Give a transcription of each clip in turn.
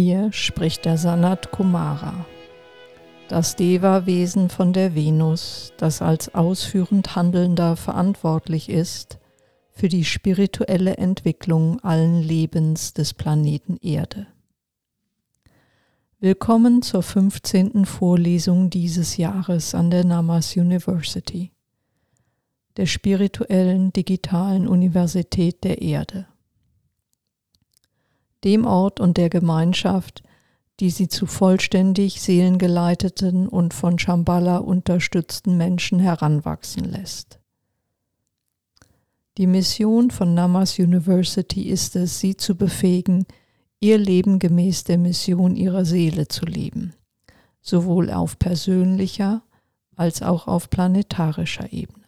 Hier spricht der Sanat Kumara, das Deva-Wesen von der Venus, das als ausführend Handelnder verantwortlich ist für die spirituelle Entwicklung allen Lebens des Planeten Erde. Willkommen zur 15. Vorlesung dieses Jahres an der Namas University, der spirituellen digitalen Universität der Erde dem Ort und der Gemeinschaft, die sie zu vollständig seelengeleiteten und von Shambhala unterstützten Menschen heranwachsen lässt. Die Mission von Namas University ist es, sie zu befähigen, ihr Leben gemäß der Mission ihrer Seele zu leben, sowohl auf persönlicher als auch auf planetarischer Ebene.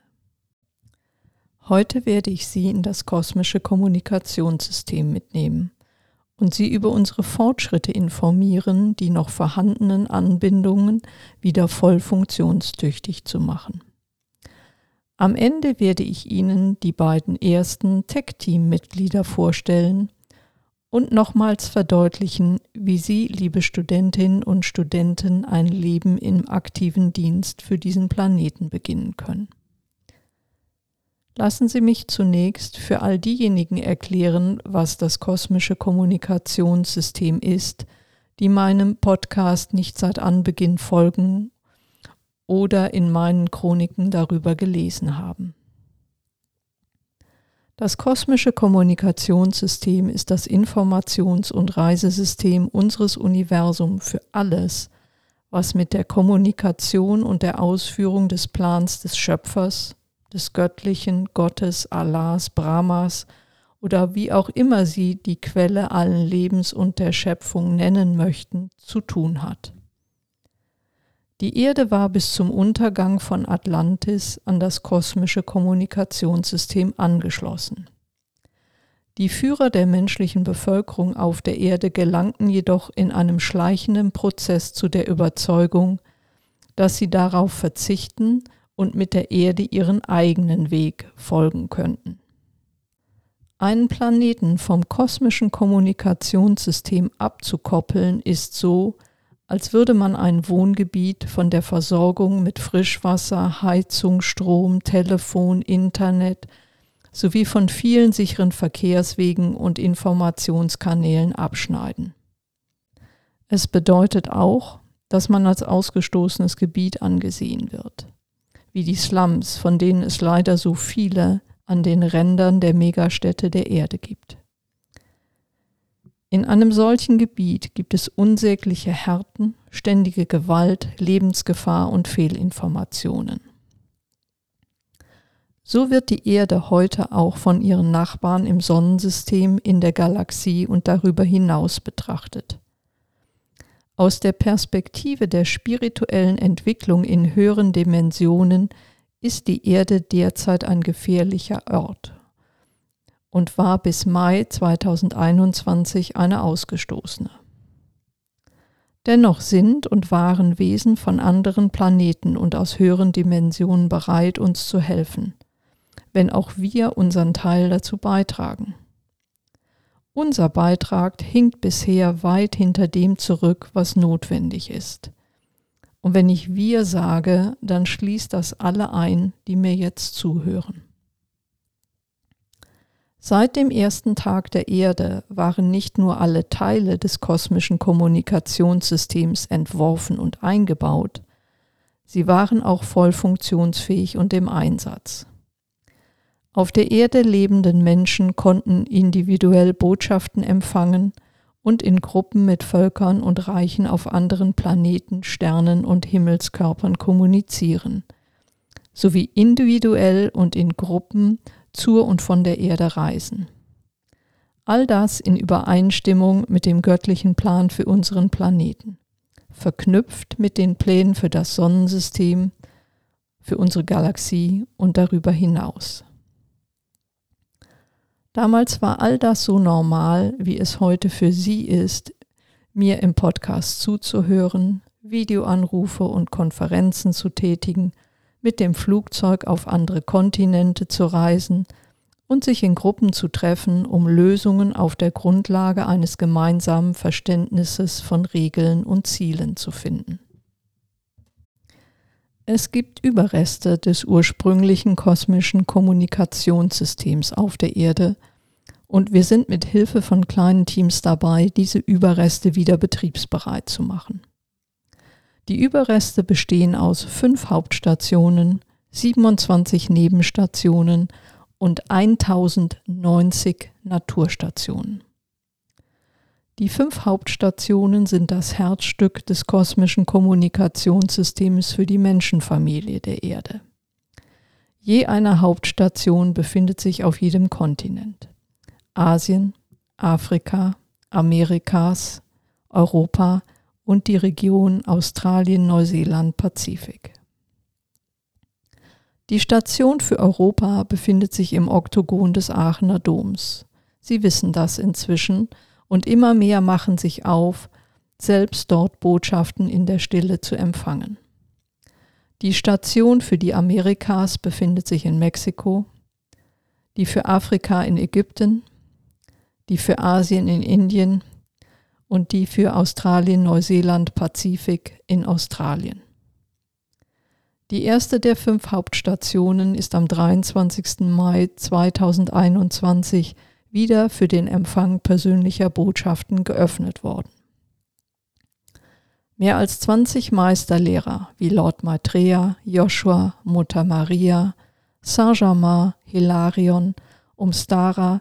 Heute werde ich Sie in das kosmische Kommunikationssystem mitnehmen und Sie über unsere Fortschritte informieren, die noch vorhandenen Anbindungen wieder voll funktionstüchtig zu machen. Am Ende werde ich Ihnen die beiden ersten Tech-Team-Mitglieder vorstellen und nochmals verdeutlichen, wie Sie, liebe Studentinnen und Studenten, ein Leben im aktiven Dienst für diesen Planeten beginnen können. Lassen Sie mich zunächst für all diejenigen erklären, was das kosmische Kommunikationssystem ist, die meinem Podcast nicht seit Anbeginn folgen oder in meinen Chroniken darüber gelesen haben. Das kosmische Kommunikationssystem ist das Informations- und Reisesystem unseres Universums für alles, was mit der Kommunikation und der Ausführung des Plans des Schöpfers, des Göttlichen, Gottes, Allahs, Brahmas oder wie auch immer sie die Quelle allen Lebens und der Schöpfung nennen möchten, zu tun hat. Die Erde war bis zum Untergang von Atlantis an das kosmische Kommunikationssystem angeschlossen. Die Führer der menschlichen Bevölkerung auf der Erde gelangten jedoch in einem schleichenden Prozess zu der Überzeugung, dass sie darauf verzichten und mit der Erde ihren eigenen Weg folgen könnten. Einen Planeten vom kosmischen Kommunikationssystem abzukoppeln ist so, als würde man ein Wohngebiet von der Versorgung mit Frischwasser, Heizung, Strom, Telefon, Internet sowie von vielen sicheren Verkehrswegen und Informationskanälen abschneiden. Es bedeutet auch, dass man als ausgestoßenes Gebiet angesehen wird wie die Slums, von denen es leider so viele an den Rändern der Megastädte der Erde gibt. In einem solchen Gebiet gibt es unsägliche Härten, ständige Gewalt, Lebensgefahr und Fehlinformationen. So wird die Erde heute auch von ihren Nachbarn im Sonnensystem, in der Galaxie und darüber hinaus betrachtet. Aus der Perspektive der spirituellen Entwicklung in höheren Dimensionen ist die Erde derzeit ein gefährlicher Ort und war bis Mai 2021 eine ausgestoßene. Dennoch sind und waren Wesen von anderen Planeten und aus höheren Dimensionen bereit, uns zu helfen, wenn auch wir unseren Teil dazu beitragen. Unser Beitrag hinkt bisher weit hinter dem zurück, was notwendig ist. Und wenn ich wir sage, dann schließt das alle ein, die mir jetzt zuhören. Seit dem ersten Tag der Erde waren nicht nur alle Teile des kosmischen Kommunikationssystems entworfen und eingebaut, sie waren auch voll funktionsfähig und im Einsatz. Auf der Erde lebenden Menschen konnten individuell Botschaften empfangen und in Gruppen mit Völkern und Reichen auf anderen Planeten, Sternen und Himmelskörpern kommunizieren, sowie individuell und in Gruppen zur und von der Erde reisen. All das in Übereinstimmung mit dem göttlichen Plan für unseren Planeten, verknüpft mit den Plänen für das Sonnensystem, für unsere Galaxie und darüber hinaus. Damals war all das so normal, wie es heute für Sie ist, mir im Podcast zuzuhören, Videoanrufe und Konferenzen zu tätigen, mit dem Flugzeug auf andere Kontinente zu reisen und sich in Gruppen zu treffen, um Lösungen auf der Grundlage eines gemeinsamen Verständnisses von Regeln und Zielen zu finden. Es gibt Überreste des ursprünglichen kosmischen Kommunikationssystems auf der Erde und wir sind mit Hilfe von kleinen Teams dabei, diese Überreste wieder betriebsbereit zu machen. Die Überreste bestehen aus fünf Hauptstationen, 27 Nebenstationen und 1090 Naturstationen. Die fünf Hauptstationen sind das Herzstück des kosmischen Kommunikationssystems für die Menschenfamilie der Erde. Je eine Hauptstation befindet sich auf jedem Kontinent. Asien, Afrika, Amerikas, Europa und die Region Australien, Neuseeland, Pazifik. Die Station für Europa befindet sich im Oktogon des Aachener Doms. Sie wissen das inzwischen und immer mehr machen sich auf, selbst dort Botschaften in der Stille zu empfangen. Die Station für die Amerikas befindet sich in Mexiko, die für Afrika in Ägypten, die für Asien in Indien und die für Australien, Neuseeland, Pazifik in Australien. Die erste der fünf Hauptstationen ist am 23. Mai 2021 wieder für den Empfang persönlicher Botschaften geöffnet worden. Mehr als 20 Meisterlehrer wie Lord Maitreya, Joshua, Mutter Maria, Saint-Germain, Hilarion, Umstara,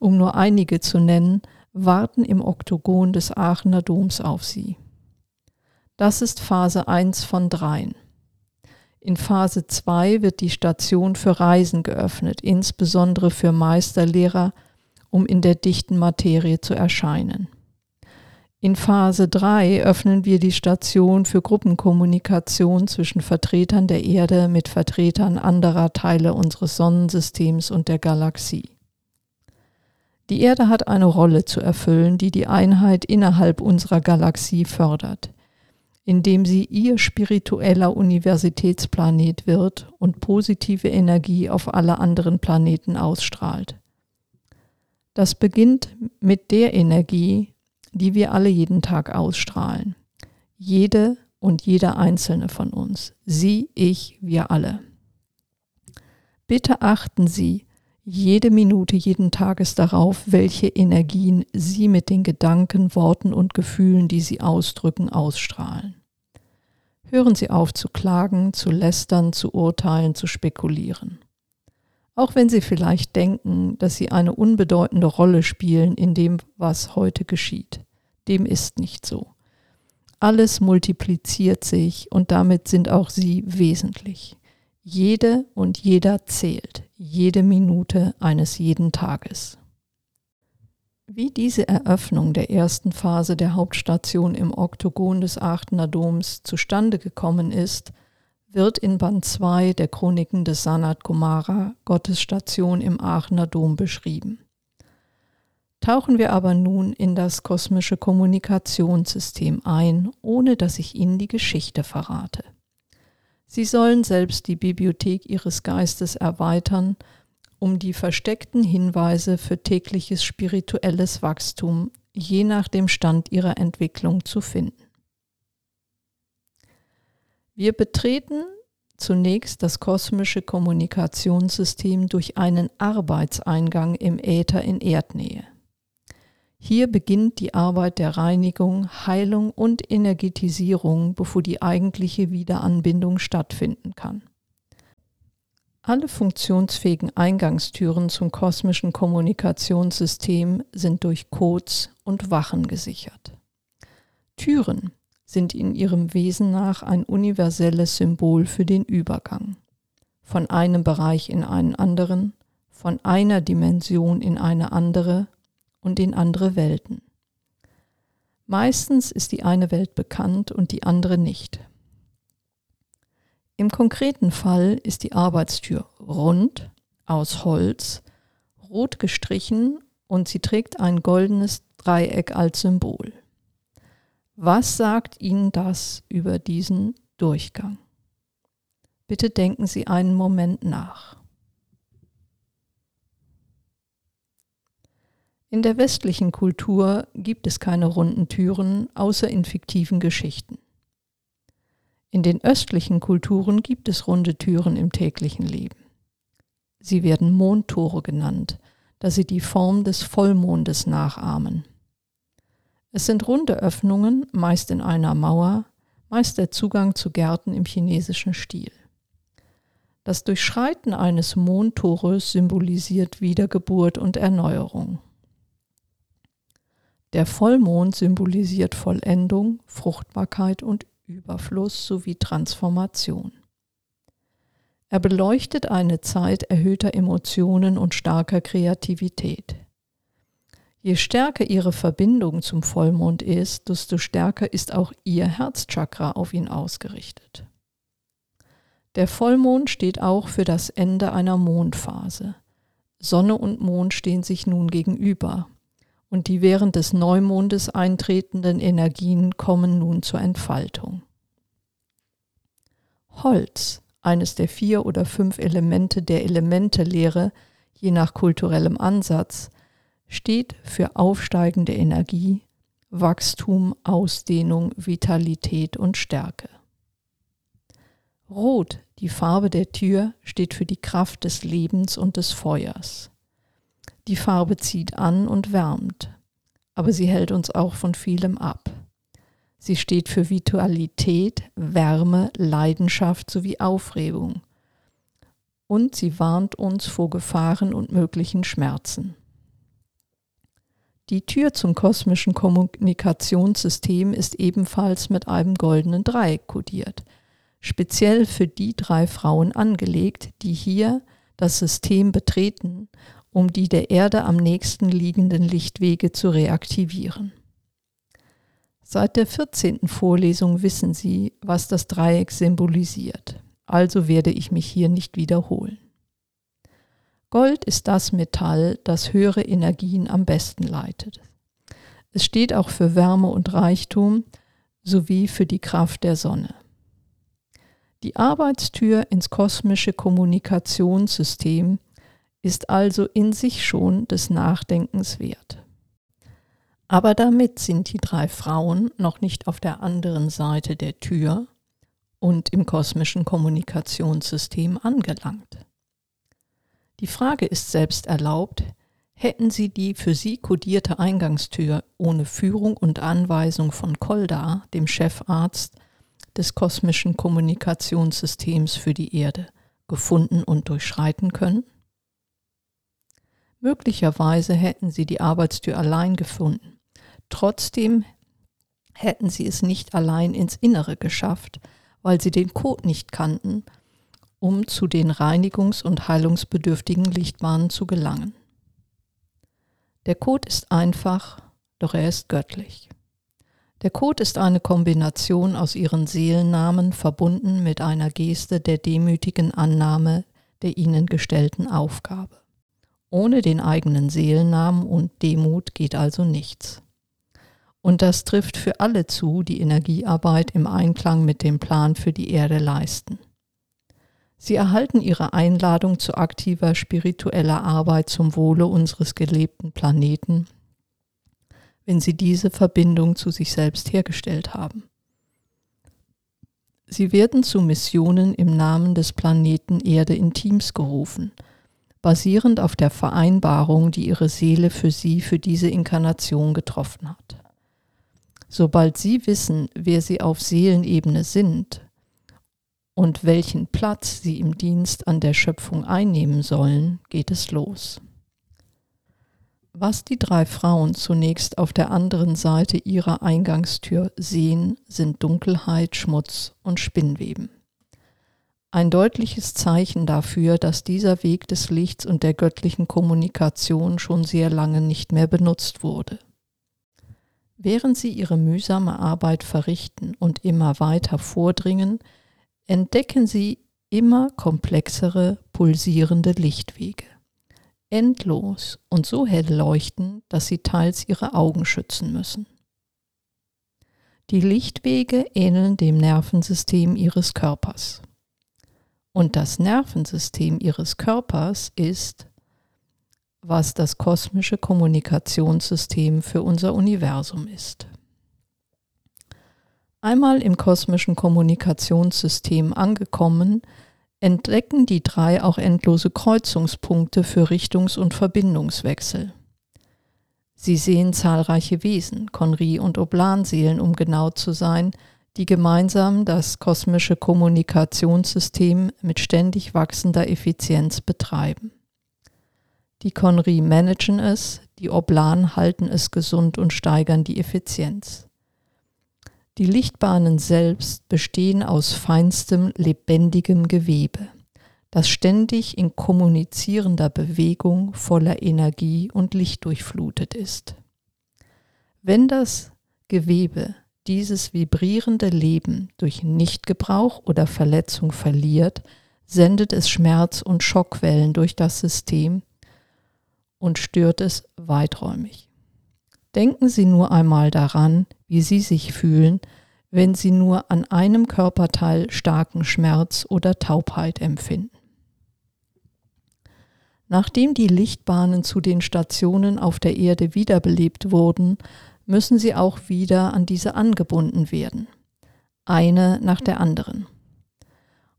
um nur einige zu nennen, warten im Oktogon des Aachener Doms auf sie. Das ist Phase 1 von dreien. In Phase 2 wird die Station für Reisen geöffnet, insbesondere für Meisterlehrer, um in der dichten Materie zu erscheinen. In Phase 3 öffnen wir die Station für Gruppenkommunikation zwischen Vertretern der Erde mit Vertretern anderer Teile unseres Sonnensystems und der Galaxie. Die Erde hat eine Rolle zu erfüllen, die die Einheit innerhalb unserer Galaxie fördert indem sie ihr spiritueller Universitätsplanet wird und positive Energie auf alle anderen Planeten ausstrahlt. Das beginnt mit der Energie, die wir alle jeden Tag ausstrahlen. Jede und jeder einzelne von uns. Sie, ich, wir alle. Bitte achten Sie jede Minute jeden Tages darauf, welche Energien Sie mit den Gedanken, Worten und Gefühlen, die Sie ausdrücken, ausstrahlen. Hören Sie auf zu klagen, zu lästern, zu urteilen, zu spekulieren. Auch wenn Sie vielleicht denken, dass Sie eine unbedeutende Rolle spielen in dem, was heute geschieht. Dem ist nicht so. Alles multipliziert sich und damit sind auch Sie wesentlich. Jede und jeder zählt, jede Minute eines jeden Tages. Wie diese Eröffnung der ersten Phase der Hauptstation im Oktogon des Aachener Doms zustande gekommen ist, wird in Band 2 der Chroniken des Sanat Kumara, Gottes Station im Aachener Dom, beschrieben. Tauchen wir aber nun in das kosmische Kommunikationssystem ein, ohne dass ich Ihnen die Geschichte verrate. Sie sollen selbst die Bibliothek ihres Geistes erweitern, um die versteckten Hinweise für tägliches spirituelles Wachstum je nach dem Stand ihrer Entwicklung zu finden. Wir betreten zunächst das kosmische Kommunikationssystem durch einen Arbeitseingang im Äther in Erdnähe. Hier beginnt die Arbeit der Reinigung, Heilung und Energetisierung, bevor die eigentliche Wiederanbindung stattfinden kann. Alle funktionsfähigen Eingangstüren zum kosmischen Kommunikationssystem sind durch Codes und Wachen gesichert. Türen sind in ihrem Wesen nach ein universelles Symbol für den Übergang von einem Bereich in einen anderen, von einer Dimension in eine andere und in andere Welten. Meistens ist die eine Welt bekannt und die andere nicht. Im konkreten Fall ist die Arbeitstür rund, aus Holz, rot gestrichen und sie trägt ein goldenes Dreieck als Symbol. Was sagt Ihnen das über diesen Durchgang? Bitte denken Sie einen Moment nach. In der westlichen Kultur gibt es keine runden Türen außer in fiktiven Geschichten. In den östlichen Kulturen gibt es runde Türen im täglichen Leben. Sie werden Mondtore genannt, da sie die Form des Vollmondes nachahmen. Es sind runde Öffnungen, meist in einer Mauer, meist der Zugang zu Gärten im chinesischen Stil. Das Durchschreiten eines Mondtores symbolisiert Wiedergeburt und Erneuerung. Der Vollmond symbolisiert Vollendung, Fruchtbarkeit und Überfluss sowie Transformation. Er beleuchtet eine Zeit erhöhter Emotionen und starker Kreativität. Je stärker ihre Verbindung zum Vollmond ist, desto stärker ist auch ihr Herzchakra auf ihn ausgerichtet. Der Vollmond steht auch für das Ende einer Mondphase. Sonne und Mond stehen sich nun gegenüber und die während des Neumondes eintretenden Energien kommen nun zur Entfaltung. Holz, eines der vier oder fünf Elemente der Elementelehre, je nach kulturellem Ansatz, steht für aufsteigende Energie, Wachstum, Ausdehnung, Vitalität und Stärke. Rot, die Farbe der Tür, steht für die Kraft des Lebens und des Feuers. Die Farbe zieht an und wärmt, aber sie hält uns auch von vielem ab. Sie steht für Vitalität, Wärme, Leidenschaft sowie Aufregung. Und sie warnt uns vor Gefahren und möglichen Schmerzen. Die Tür zum kosmischen Kommunikationssystem ist ebenfalls mit einem goldenen Dreieck kodiert – speziell für die drei Frauen angelegt, die hier das System betreten, um die der Erde am nächsten liegenden Lichtwege zu reaktivieren. Seit der 14. Vorlesung wissen Sie, was das Dreieck symbolisiert, also werde ich mich hier nicht wiederholen. Gold ist das Metall, das höhere Energien am besten leitet. Es steht auch für Wärme und Reichtum sowie für die Kraft der Sonne. Die Arbeitstür ins kosmische Kommunikationssystem ist also in sich schon des Nachdenkens wert. Aber damit sind die drei Frauen noch nicht auf der anderen Seite der Tür und im kosmischen Kommunikationssystem angelangt. Die Frage ist selbst erlaubt, hätten sie die für sie kodierte Eingangstür ohne Führung und Anweisung von Kolda, dem Chefarzt, des kosmischen Kommunikationssystems für die Erde gefunden und durchschreiten können? Möglicherweise hätten sie die Arbeitstür allein gefunden. Trotzdem hätten sie es nicht allein ins Innere geschafft, weil sie den Code nicht kannten, um zu den reinigungs- und heilungsbedürftigen Lichtbahnen zu gelangen. Der Code ist einfach, doch er ist göttlich. Der Code ist eine Kombination aus ihren Seelennamen verbunden mit einer Geste der demütigen Annahme der ihnen gestellten Aufgabe. Ohne den eigenen Seelennamen und Demut geht also nichts. Und das trifft für alle zu, die Energiearbeit im Einklang mit dem Plan für die Erde leisten. Sie erhalten ihre Einladung zu aktiver spiritueller Arbeit zum Wohle unseres gelebten Planeten wenn sie diese Verbindung zu sich selbst hergestellt haben. Sie werden zu Missionen im Namen des Planeten Erde in Teams gerufen, basierend auf der Vereinbarung, die ihre Seele für sie für diese Inkarnation getroffen hat. Sobald sie wissen, wer sie auf Seelenebene sind und welchen Platz sie im Dienst an der Schöpfung einnehmen sollen, geht es los. Was die drei Frauen zunächst auf der anderen Seite ihrer Eingangstür sehen, sind Dunkelheit, Schmutz und Spinnweben. Ein deutliches Zeichen dafür, dass dieser Weg des Lichts und der göttlichen Kommunikation schon sehr lange nicht mehr benutzt wurde. Während sie ihre mühsame Arbeit verrichten und immer weiter vordringen, entdecken sie immer komplexere, pulsierende Lichtwege endlos und so hell leuchten, dass sie teils ihre Augen schützen müssen. Die Lichtwege ähneln dem Nervensystem ihres Körpers. Und das Nervensystem ihres Körpers ist, was das kosmische Kommunikationssystem für unser Universum ist. Einmal im kosmischen Kommunikationssystem angekommen, entdecken die drei auch endlose Kreuzungspunkte für Richtungs- und Verbindungswechsel. Sie sehen zahlreiche Wesen, Konri und Oblanseelen, um genau zu sein, die gemeinsam das kosmische Kommunikationssystem mit ständig wachsender Effizienz betreiben. Die Konri managen es, die Oblan halten es gesund und steigern die Effizienz. Die Lichtbahnen selbst bestehen aus feinstem, lebendigem Gewebe, das ständig in kommunizierender Bewegung voller Energie und Licht durchflutet ist. Wenn das Gewebe dieses vibrierende Leben durch Nichtgebrauch oder Verletzung verliert, sendet es Schmerz- und Schockwellen durch das System und stört es weiträumig. Denken Sie nur einmal daran, wie Sie sich fühlen, wenn Sie nur an einem Körperteil starken Schmerz oder Taubheit empfinden. Nachdem die Lichtbahnen zu den Stationen auf der Erde wiederbelebt wurden, müssen sie auch wieder an diese angebunden werden, eine nach der anderen.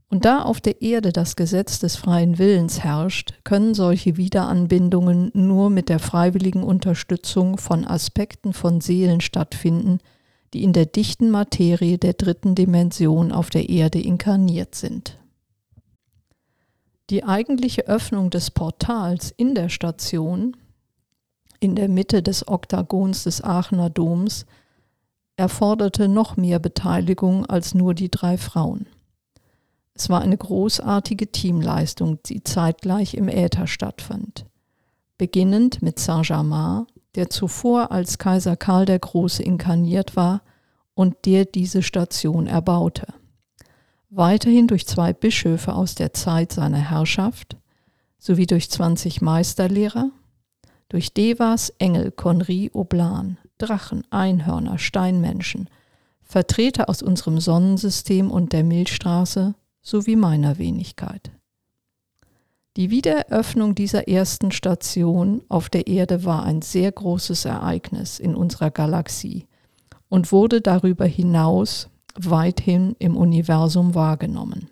Und da auf der Erde das Gesetz des freien Willens herrscht, können solche Wiederanbindungen nur mit der freiwilligen Unterstützung von Aspekten von Seelen stattfinden, die in der dichten Materie der dritten Dimension auf der Erde inkarniert sind. Die eigentliche Öffnung des Portals in der Station in der Mitte des Oktagons des Aachener Doms erforderte noch mehr Beteiligung als nur die drei Frauen. Es war eine großartige Teamleistung, die zeitgleich im Äther stattfand. Beginnend mit Saint-Germain, der zuvor als Kaiser Karl der Große inkarniert war und der diese Station erbaute. Weiterhin durch zwei Bischöfe aus der Zeit seiner Herrschaft sowie durch 20 Meisterlehrer, durch Devas, Engel, Konri, Oblan, Drachen, Einhörner, Steinmenschen, Vertreter aus unserem Sonnensystem und der Milchstraße sowie meiner Wenigkeit. Die Wiedereröffnung dieser ersten Station auf der Erde war ein sehr großes Ereignis in unserer Galaxie und wurde darüber hinaus weithin im Universum wahrgenommen.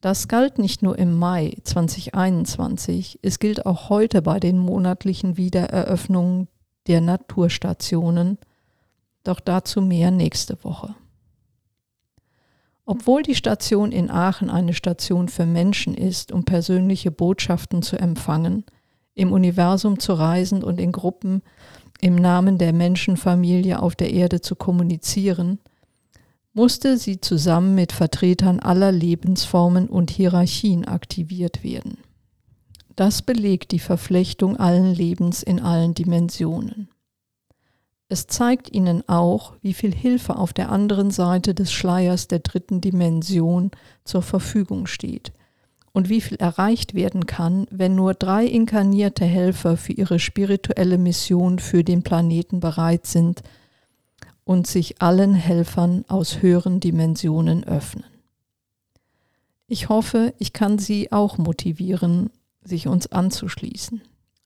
Das galt nicht nur im Mai 2021, es gilt auch heute bei den monatlichen Wiedereröffnungen der Naturstationen, doch dazu mehr nächste Woche. Obwohl die Station in Aachen eine Station für Menschen ist, um persönliche Botschaften zu empfangen, im Universum zu reisen und in Gruppen im Namen der Menschenfamilie auf der Erde zu kommunizieren, musste sie zusammen mit Vertretern aller Lebensformen und Hierarchien aktiviert werden. Das belegt die Verflechtung allen Lebens in allen Dimensionen. Es zeigt ihnen auch, wie viel Hilfe auf der anderen Seite des Schleiers der dritten Dimension zur Verfügung steht und wie viel erreicht werden kann, wenn nur drei inkarnierte Helfer für ihre spirituelle Mission für den Planeten bereit sind, und sich allen Helfern aus höheren Dimensionen öffnen. Ich hoffe, ich kann Sie auch motivieren, sich uns anzuschließen.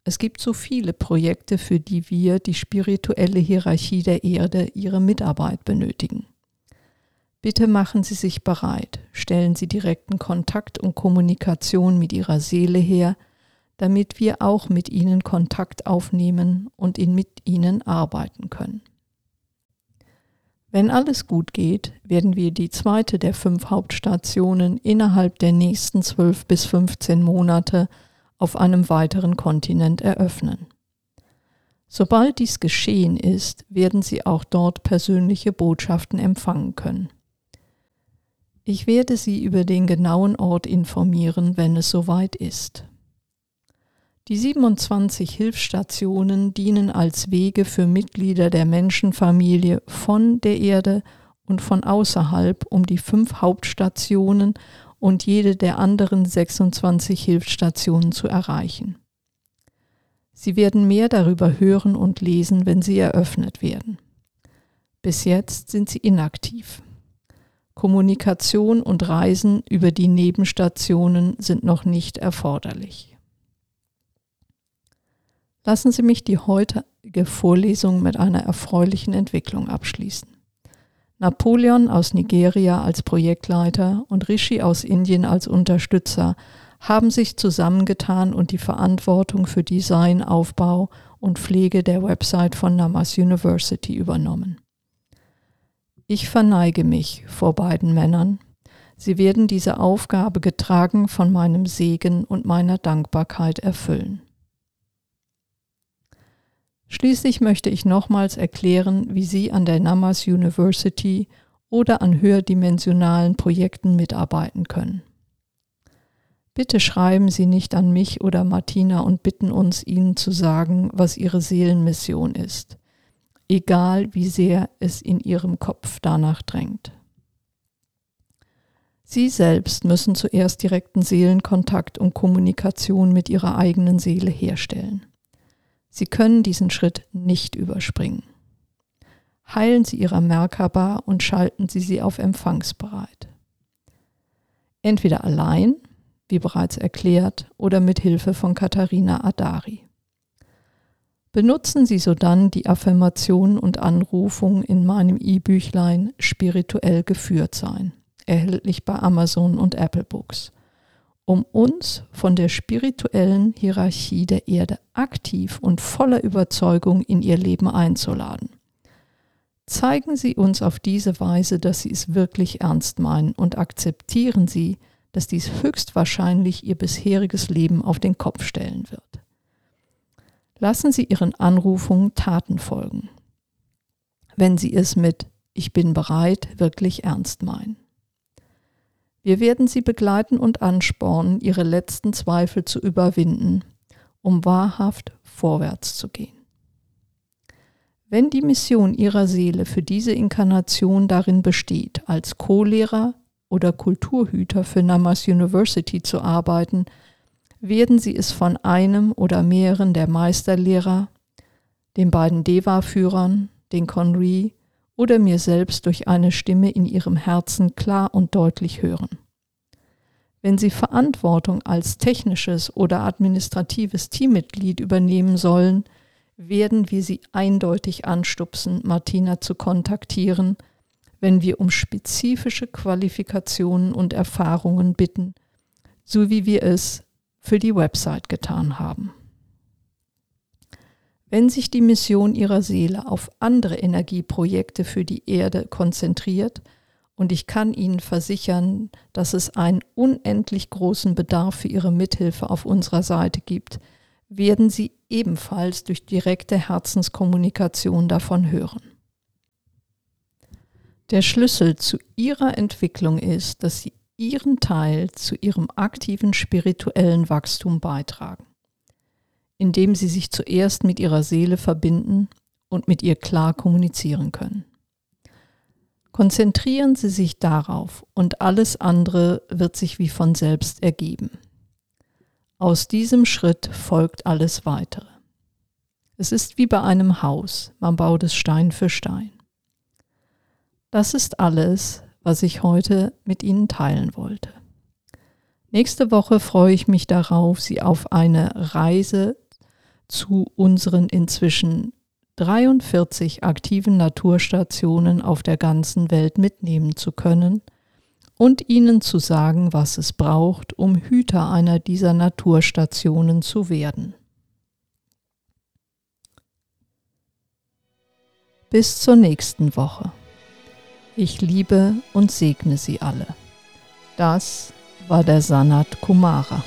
Es gibt so viele Projekte, für die wir, die spirituelle Hierarchie der Erde, Ihre Mitarbeit benötigen. Bitte machen Sie sich bereit, stellen Sie direkten Kontakt und Kommunikation mit Ihrer Seele her, damit wir auch mit Ihnen Kontakt aufnehmen und mit Ihnen arbeiten können. Wenn alles gut geht, werden wir die zweite der fünf Hauptstationen innerhalb der nächsten zwölf bis 15 Monate auf einem weiteren Kontinent eröffnen. Sobald dies geschehen ist, werden Sie auch dort persönliche Botschaften empfangen können. Ich werde Sie über den genauen Ort informieren, wenn es soweit ist. Die 27 Hilfsstationen dienen als Wege für Mitglieder der Menschenfamilie von der Erde und von außerhalb, um die fünf Hauptstationen und jede der anderen 26 Hilfsstationen zu erreichen. Sie werden mehr darüber hören und lesen, wenn sie eröffnet werden. Bis jetzt sind sie inaktiv. Kommunikation und Reisen über die Nebenstationen sind noch nicht erforderlich. Lassen Sie mich die heutige Vorlesung mit einer erfreulichen Entwicklung abschließen. Napoleon aus Nigeria als Projektleiter und Rishi aus Indien als Unterstützer haben sich zusammengetan und die Verantwortung für Design, Aufbau und Pflege der Website von Namas University übernommen. Ich verneige mich vor beiden Männern. Sie werden diese Aufgabe getragen von meinem Segen und meiner Dankbarkeit erfüllen. Schließlich möchte ich nochmals erklären, wie Sie an der Namas University oder an höherdimensionalen Projekten mitarbeiten können. Bitte schreiben Sie nicht an mich oder Martina und bitten uns, Ihnen zu sagen, was Ihre Seelenmission ist, egal wie sehr es in Ihrem Kopf danach drängt. Sie selbst müssen zuerst direkten Seelenkontakt und Kommunikation mit Ihrer eigenen Seele herstellen. Sie können diesen Schritt nicht überspringen. Heilen Sie Ihre Merkaba und schalten Sie sie auf empfangsbereit. Entweder allein, wie bereits erklärt, oder mit Hilfe von Katharina Adari. Benutzen Sie sodann die Affirmationen und Anrufungen in meinem E-Büchlein Spirituell geführt sein, erhältlich bei Amazon und Apple Books um uns von der spirituellen Hierarchie der Erde aktiv und voller Überzeugung in ihr Leben einzuladen. Zeigen Sie uns auf diese Weise, dass Sie es wirklich ernst meinen und akzeptieren Sie, dass dies höchstwahrscheinlich Ihr bisheriges Leben auf den Kopf stellen wird. Lassen Sie Ihren Anrufungen Taten folgen, wenn Sie es mit Ich bin bereit wirklich ernst meinen. Wir werden Sie begleiten und anspornen, Ihre letzten Zweifel zu überwinden, um wahrhaft vorwärts zu gehen. Wenn die Mission Ihrer Seele für diese Inkarnation darin besteht, als Co-Lehrer oder Kulturhüter für Namas University zu arbeiten, werden Sie es von einem oder mehreren der Meisterlehrer, den beiden Deva-Führern, den Conry oder mir selbst durch eine Stimme in ihrem Herzen klar und deutlich hören. Wenn Sie Verantwortung als technisches oder administratives Teammitglied übernehmen sollen, werden wir Sie eindeutig anstupsen, Martina zu kontaktieren, wenn wir um spezifische Qualifikationen und Erfahrungen bitten, so wie wir es für die Website getan haben. Wenn sich die Mission ihrer Seele auf andere Energieprojekte für die Erde konzentriert, und ich kann Ihnen versichern, dass es einen unendlich großen Bedarf für Ihre Mithilfe auf unserer Seite gibt, werden Sie ebenfalls durch direkte Herzenskommunikation davon hören. Der Schlüssel zu Ihrer Entwicklung ist, dass Sie Ihren Teil zu Ihrem aktiven spirituellen Wachstum beitragen indem sie sich zuerst mit ihrer Seele verbinden und mit ihr klar kommunizieren können. Konzentrieren Sie sich darauf und alles andere wird sich wie von selbst ergeben. Aus diesem Schritt folgt alles weitere. Es ist wie bei einem Haus, man baut es Stein für Stein. Das ist alles, was ich heute mit Ihnen teilen wollte. Nächste Woche freue ich mich darauf, Sie auf eine Reise zu unseren inzwischen 43 aktiven Naturstationen auf der ganzen Welt mitnehmen zu können und ihnen zu sagen, was es braucht, um Hüter einer dieser Naturstationen zu werden. Bis zur nächsten Woche. Ich liebe und segne Sie alle. Das war der Sanat Kumara.